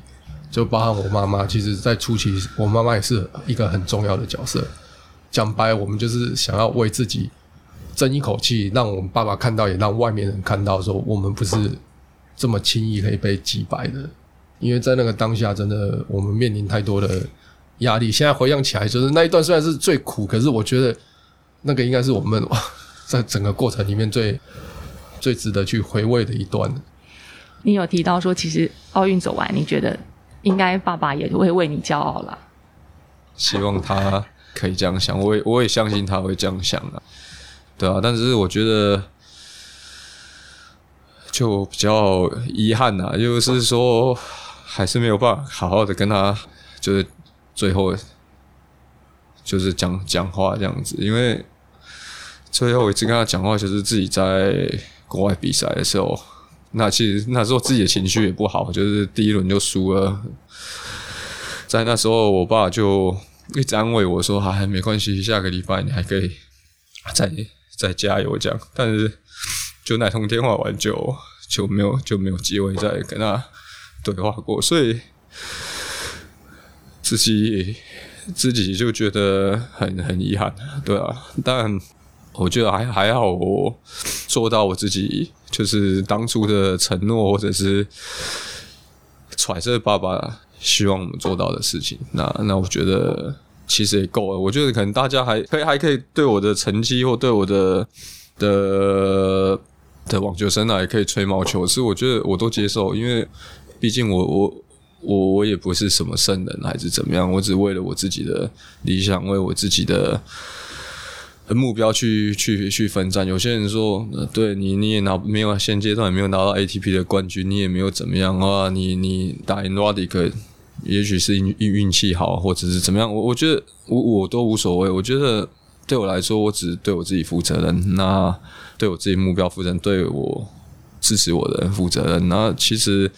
就包含我妈妈。其实，在初期，我妈妈也是一个很重要的角色。讲白，我们就是想要为自己争一口气，让我们爸爸看到，也让外面人看到，说我们不是这么轻易可以被击败的。因为在那个当下，真的我们面临太多的压力。现在回想起来，就是那一段虽然是最苦，可是我觉得那个应该是我们在整个过程里面最最值得去回味的一段。你有提到说，其实奥运走完，你觉得应该爸爸也会为你骄傲了。希望他可以这样想，我也我也相信他会这样想的，对啊。但是我觉得就比较遗憾呐，就是说。还是没有办法好好的跟他，就是最后就是讲讲话这样子，因为最后一次跟他讲话就是自己在国外比赛的时候，那其实那时候自己的情绪也不好，就是第一轮就输了，在那时候我爸就一直安慰我说：“还没关系，下个礼拜你还可以再再加油这样。”但是就那通电话完就就没有就没有机会再跟他。对话过，所以自己自己就觉得很很遗憾，对啊。但我觉得还还好，我做到我自己就是当初的承诺，或者是揣测爸爸希望我们做到的事情。那那我觉得其实也够了。我觉得可能大家还可以还可以对我的成绩或对我的的的网球生涯也可以吹毛求疵，我觉得我都接受，因为。毕竟我我我我也不是什么圣人还是怎么样，我只为了我自己的理想，为我自己的目标去去去奋战。有些人说，对你你也拿没有现阶段也没有拿到 ATP 的冠军，你也没有怎么样啊，你你打赢 Rodic，也许是运运气好，或者是怎么样。我我觉得我我都无所谓。我觉得对我来说，我只对我自己负责任，那对我自己目标负责任，对我支持我的人负责任。那其实。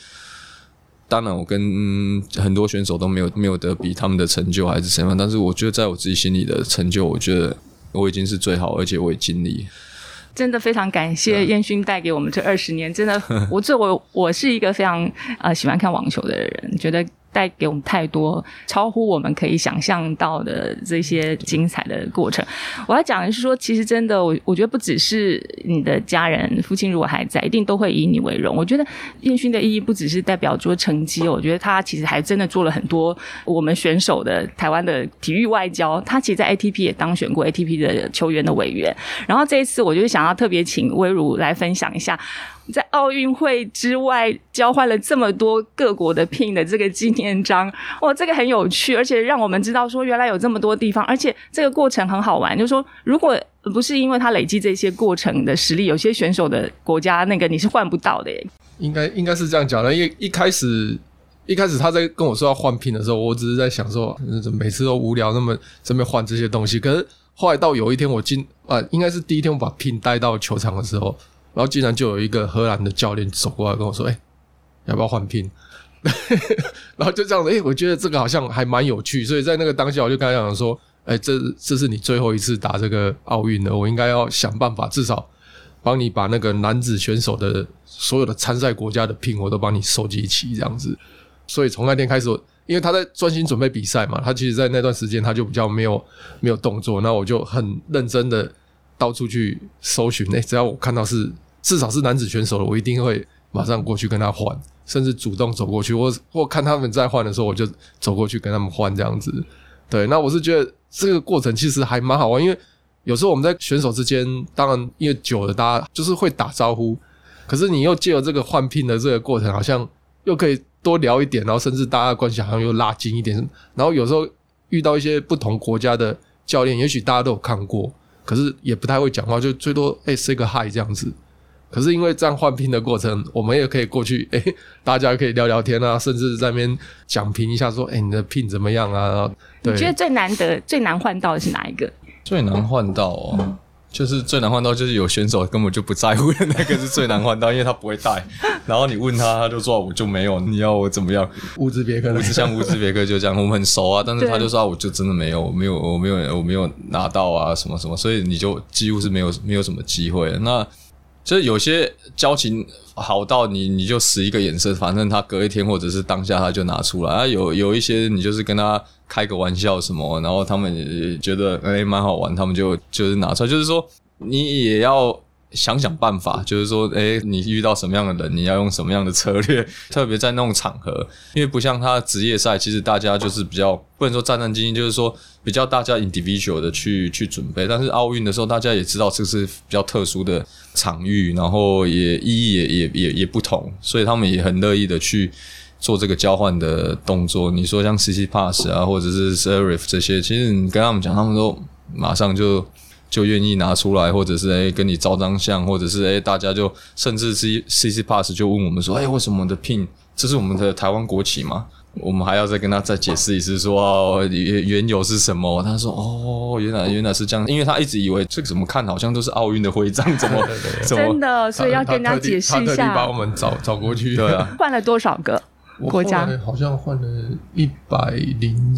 当然，我跟很多选手都没有没有得比他们的成就还是什么，但是我觉得在我自己心里的成就，我觉得我已经是最好，而且我也尽力。真的非常感谢燕勋带给我们这二十年，真的，我作为我是一个非常呃喜欢看网球的人，觉得。带给我们太多超乎我们可以想象到的这些精彩的过程。我要讲的是说，其实真的，我我觉得不只是你的家人，父亲如果还在，一定都会以你为荣。我觉得燕勋的意义不只是代表说成绩，我觉得他其实还真的做了很多我们选手的台湾的体育外交。他其实，在 ATP 也当选过 ATP 的球员的委员。然后这一次，我就想要特别请威如来分享一下。在奥运会之外交换了这么多各国的聘的这个纪念章，哇，这个很有趣，而且让我们知道说原来有这么多地方，而且这个过程很好玩。就是说，如果不是因为他累积这些过程的实力，有些选手的国家那个你是换不到的。应该应该是这样讲的，因为一开始一开始他在跟我说要换聘的时候，我只是在想说怎么，每次都无聊，那么这边换这些东西。可是后来到有一天我进啊，应该是第一天我把聘带到球场的时候。然后竟然就有一个荷兰的教练走过来跟我说：“哎，要不要换聘？” 然后就这样子，哎，我觉得这个好像还蛮有趣，所以在那个当下，我就跟他讲说：“哎，这这是你最后一次打这个奥运了，我应该要想办法，至少帮你把那个男子选手的所有的参赛国家的聘，我都帮你收集齐，这样子。”所以从那天开始，因为他在专心准备比赛嘛，他其实，在那段时间他就比较没有没有动作，那我就很认真的。到处去搜寻，哎，只要我看到是至少是男子选手的，我一定会马上过去跟他换，甚至主动走过去，或或看他们在换的时候，我就走过去跟他们换这样子。对，那我是觉得这个过程其实还蛮好玩，因为有时候我们在选手之间，当然因为久了，大家就是会打招呼，可是你又借由这个换聘的这个过程，好像又可以多聊一点，然后甚至大家关系好像又拉近一点。然后有时候遇到一些不同国家的教练，也许大家都有看过。可是也不太会讲话，就最多哎 say 个 hi 这样子。可是因为这样换拼的过程，我们也可以过去哎，大家可以聊聊天啊，甚至在那边讲评一下，说哎你的聘怎么样啊？你觉得最难得、最难换到的是哪一个？最难换到哦。就是最难换到，就是有选手根本就不在乎的那个是最难换到，因为他不会带。然后你问他，他就说我就没有，你要我怎么样？乌兹别克，乌兹像乌兹别克就这样，我们很熟啊。但是他就说我就真的没有，没有，我没有，我没有拿到啊，什么什么，所以你就几乎是没有没有什么机会。那就是有些交情好到你你就使一个眼色，反正他隔一天或者是当下他就拿出来啊。有有一些你就是跟他开个玩笑什么，然后他们也觉得哎蛮好玩，他们就就是拿出来，就是说你也要。想想办法，就是说，诶，你遇到什么样的人，你要用什么样的策略？特别在那种场合，因为不像他职业赛，其实大家就是比较不能说战战兢兢，就是说比较大家 individual 的去去准备。但是奥运的时候，大家也知道这是比较特殊的场域，然后也意义也也也也不同，所以他们也很乐意的去做这个交换的动作。你说像 CC Pass 啊，或者是 Serif 这些，其实你跟他们讲，他们都马上就。就愿意拿出来，或者是诶跟你照张相，或者是诶大家就甚至是 C C Pass 就问我们说，诶为什么的 Pin 这是我们的台湾国旗吗？我们还要再跟他再解释一次，说原原由是什么？他说哦，原来原来是这样，因为他一直以为这个怎么看好像都是奥运的徽章，怎么 真的？所以要跟人家解释一下。他特地把我们找找过去，对啊，换了多少个国家？好像换了一百零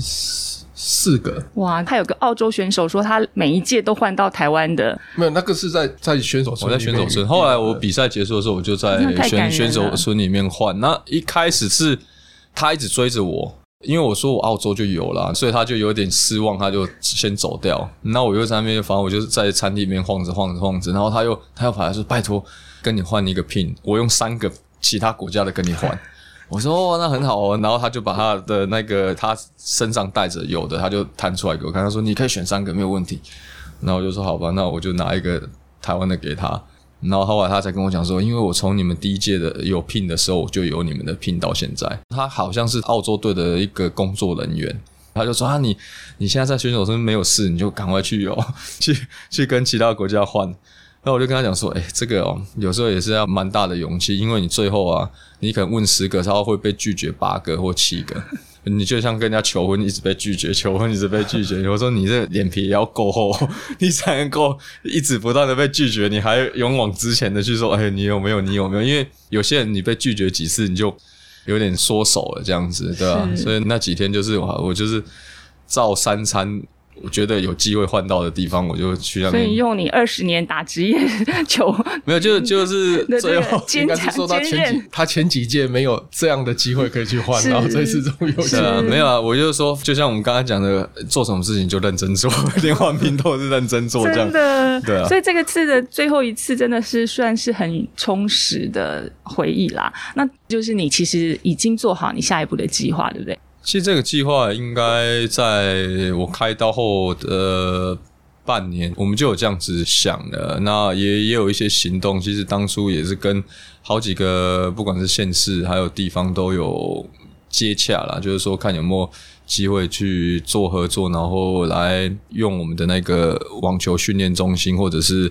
四。个哇！他有个澳洲选手说，他每一届都换到台湾的。没有，那个是在在选手村。我在选手村。后来我比赛结束的时候，我就在选选手村里面换。那一开始是他一直追着我，因为我说我澳洲就有了，所以他就有点失望，他就先走掉。那我又在那边，反正我就是在餐厅里面晃着晃着晃着，然后他又他又跑来说：“拜托，跟你换一个 pin，我用三个其他国家的跟你换。”我说哦，那很好哦，然后他就把他的那个他身上带着有的，他就弹出来给我看。他说你可以选三个，没有问题。然后我就说好吧，那我就拿一个台湾的给他。然后后来他才跟我讲说，因为我从你们第一届的有聘的时候就有你们的聘到现在。他好像是澳洲队的一个工作人员，他就说啊，你你现在在选手村没有事，你就赶快去哦，去去跟其他国家换。那我就跟他讲说，哎，这个哦，有时候也是要蛮大的勇气，因为你最后啊，你可能问十个，他会被拒绝八个或七个。你就像跟人家求婚，一直被拒绝，求婚一直被拒绝。有时候你这脸皮也要够厚，你才能够一直不断的被拒绝，你还勇往直前的去说，哎，你有没有？你有没有？因为有些人你被拒绝几次，你就有点缩手了，这样子，对吧？所以那几天就是我，我就是照三餐。我觉得有机会换到的地方，我就去那边。所以用你二十年打职业球，没有，就就是 最后应该是说他前几他前几届没有这样的机会可以去换，然后这次终于有。是啊，没有啊，我就是说，就像我们刚刚讲的，做什么事情就认真做，连换拼都是认真做，这样的对啊。所以这个次的最后一次真的是算是很充实的回忆啦。那就是你其实已经做好你下一步的计划，对不对？其实这个计划应该在我开刀后的半年，我们就有这样子想的。那也也有一些行动。其实当初也是跟好几个，不管是县市还有地方都有接洽啦，就是说看有没有机会去做合作，然后来用我们的那个网球训练中心或者是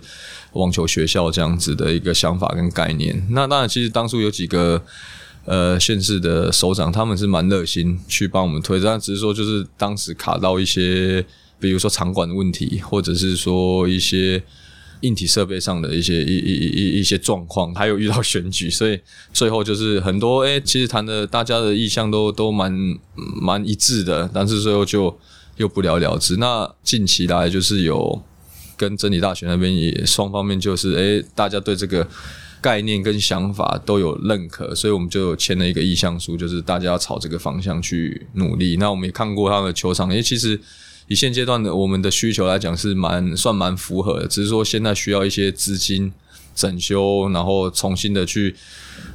网球学校这样子的一个想法跟概念。那当然，其实当初有几个。呃，县市的首长他们是蛮热心去帮我们推，但只是说就是当时卡到一些，比如说场馆的问题，或者是说一些硬体设备上的一些一一一一些状况，还有遇到选举，所以最后就是很多哎，其实谈的大家的意向都都蛮蛮一致的，但是最后就又不了了之。那近期来就是有跟真理大学那边也双方面就是哎，大家对这个。概念跟想法都有认可，所以我们就有签了一个意向书，就是大家要朝这个方向去努力。那我们也看过他的球场，因为其实以现阶段的我们的需求来讲是蛮算蛮符合的，只是说现在需要一些资金整修，然后重新的去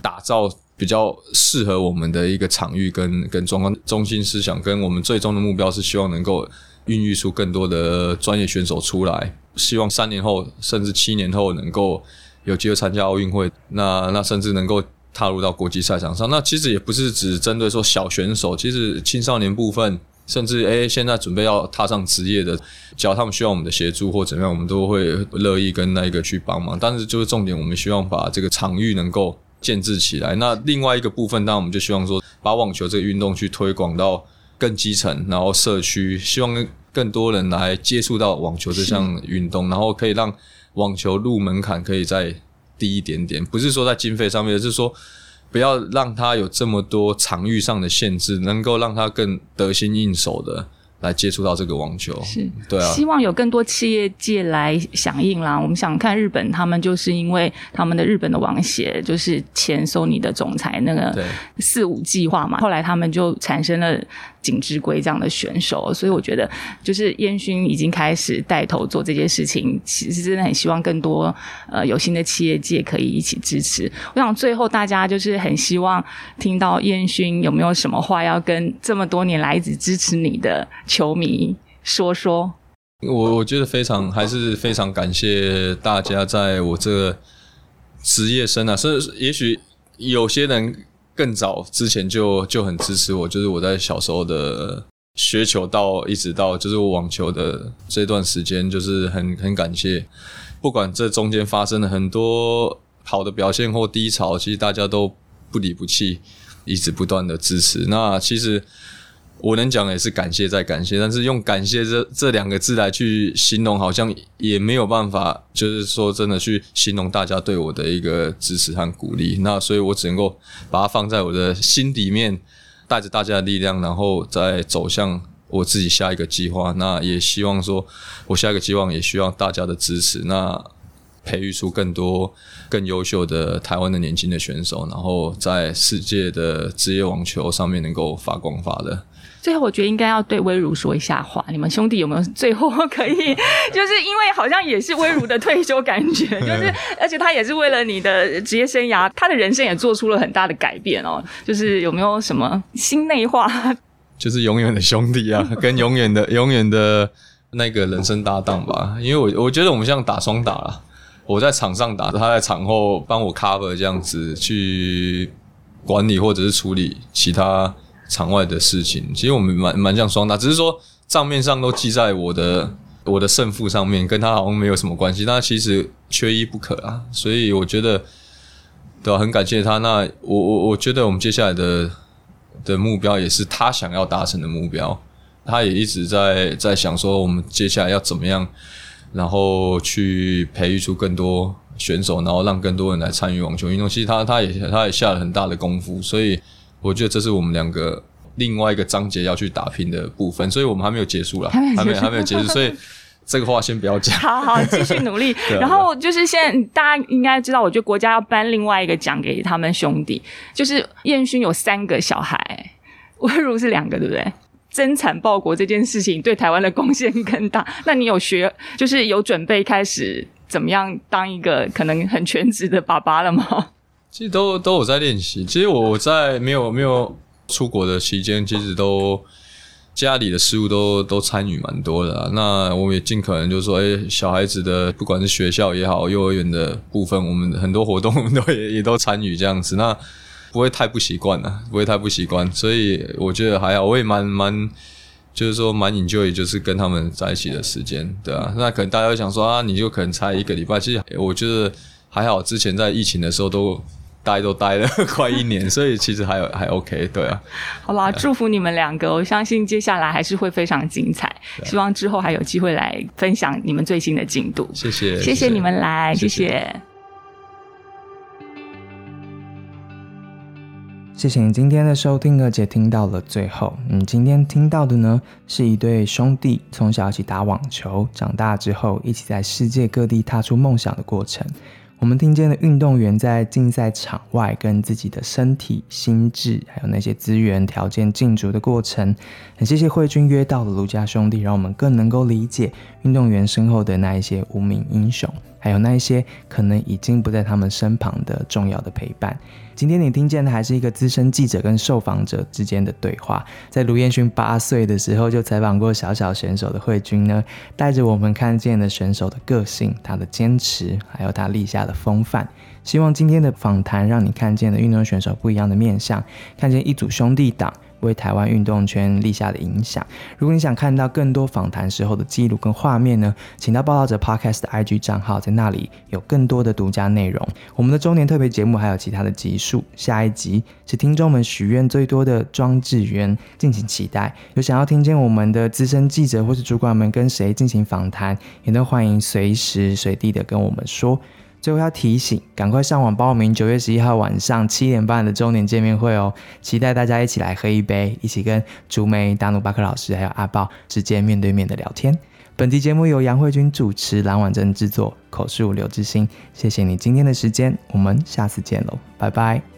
打造比较适合我们的一个场域跟跟状况。中心思想跟我们最终的目标是希望能够孕育出更多的专业选手出来，希望三年后甚至七年后能够。有机会参加奥运会，那那甚至能够踏入到国际赛场上。那其实也不是只针对说小选手，其实青少年部分，甚至诶现在准备要踏上职业的，只要他们需要我们的协助或怎么样，我们都会乐意跟那一个去帮忙。但是就是重点，我们希望把这个场域能够建制起来。那另外一个部分，当然我们就希望说，把网球这个运动去推广到更基层，然后社区，希望更多人来接触到网球这项运动，然后可以让。网球入门槛可以再低一点点，不是说在经费上面，而是说不要让他有这么多场域上的限制，能够让他更得心应手的来接触到这个网球。是，对啊，希望有更多企业界来响应啦。我们想看日本，他们就是因为他们的日本的网协就是前索尼的总裁那个四五计划嘛，后来他们就产生了景之圭这样的选手，所以我觉得就是烟熏已经开始带头做这件事情，其实真的很希望更多呃有心的企业界可以一起支持。我想最后大家就是很希望听到烟熏有没有什么话要跟这么多年来一直支持你的球迷说说。我我觉得非常还是非常感谢大家在我这个职业生啊，甚至也许有些人更早之前就就很支持我，就是我在小时候的学球到一直到就是我网球的这段时间，就是很很感谢，不管这中间发生了很多好的表现或低潮，其实大家都不离不弃，一直不断的支持。那其实。我能讲也是感谢再感谢，但是用感谢这这两个字来去形容，好像也没有办法，就是说真的去形容大家对我的一个支持和鼓励。那所以我只能够把它放在我的心里面，带着大家的力量，然后再走向我自己下一个计划。那也希望说，我下一个计划也需要大家的支持。那培育出更多更优秀的台湾的年轻的选手，然后在世界的职业网球上面能够发光发热。最后，我觉得应该要对威如说一下话。你们兄弟有没有最后可以？就是因为好像也是威如的退休感觉，就是而且他也是为了你的职业生涯，他的人生也做出了很大的改变哦。就是有没有什么心内话？就是永远的兄弟啊，跟永远的永远的那个人生搭档吧。因为我我觉得我们像打双打了，我在场上打，他在场后帮我 cover 这样子去管理或者是处理其他。场外的事情，其实我们蛮蛮像双打，只是说账面上都记在我的我的胜负上面，跟他好像没有什么关系。但其实缺一不可啊，所以我觉得，对？很感谢他。那我我我觉得我们接下来的的目标也是他想要达成的目标。他也一直在在想说，我们接下来要怎么样，然后去培育出更多选手，然后让更多人来参与网球运动。其实他他也他也下了很大的功夫，所以。我觉得这是我们两个另外一个章节要去打拼的部分，所以我们还没有结束了，还没还没有结束，所以这个话先不要讲。好好继续努力。然后就是现在大家应该知道，我觉得国家要颁另外一个奖给他们兄弟，就是燕勋有三个小孩，魏如是两个，对不对？增产报国这件事情对台湾的贡献更大。那你有学，就是有准备开始怎么样当一个可能很全职的爸爸了吗？其实都都有在练习。其实我在没有没有出国的期间，其实都家里的事务都都参与蛮多的。那我们也尽可能就是说，哎，小孩子的不管是学校也好，幼儿园的部分，我们很多活动我们都也 也都参与这样子。那不会太不习惯了，不会太不习惯。所以我觉得还好，我也蛮蛮就是说蛮 enjoy，就是跟他们在一起的时间，对啊。那可能大家会想说啊，你就可能才一个礼拜。其实我觉得还好，之前在疫情的时候都。待都待了 快一年，所以其实还有还 OK，对啊。好啦，祝福你们两个，我相信接下来还是会非常精彩。希望之后还有机会来分享你们最新的进度。谢谢，谢谢你们来，谢谢。谢谢你今天的收听，而且听到了最后。嗯，今天听到的呢，是一对兄弟从小一起打网球，长大之后一起在世界各地踏出梦想的过程。我们听见的运动员在竞赛场外跟自己的身体、心智，还有那些资源条件竞逐的过程，很谢谢慧君约到了卢家兄弟，让我们更能够理解运动员身后的那一些无名英雄，还有那一些可能已经不在他们身旁的重要的陪伴。今天你听见的还是一个资深记者跟受访者之间的对话。在卢彦勋八岁的时候就采访过小小选手的慧君呢，带着我们看见了选手的个性、他的坚持，还有他立下的风范。希望今天的访谈让你看见了运动选手不一样的面相，看见一组兄弟党。为台湾运动圈立下的影响。如果你想看到更多访谈时候的记录跟画面呢，请到报道者 Podcast 的 IG 账号，在那里有更多的独家内容。我们的周年特别节目还有其他的集数，下一集是听众们许愿最多的庄智渊，敬请期待。有想要听见我们的资深记者或是主管们跟谁进行访谈，也都欢迎随时随地的跟我们说。最后要提醒，赶快上网报名九月十一号晚上七点半的周年见面会哦！期待大家一起来喝一杯，一起跟竹梅、达努巴克老师还有阿豹直接面对面的聊天。本期节目由杨慧君主持，蓝婉珍制作，口述刘志新。谢谢你今天的时间，我们下次见喽，拜拜。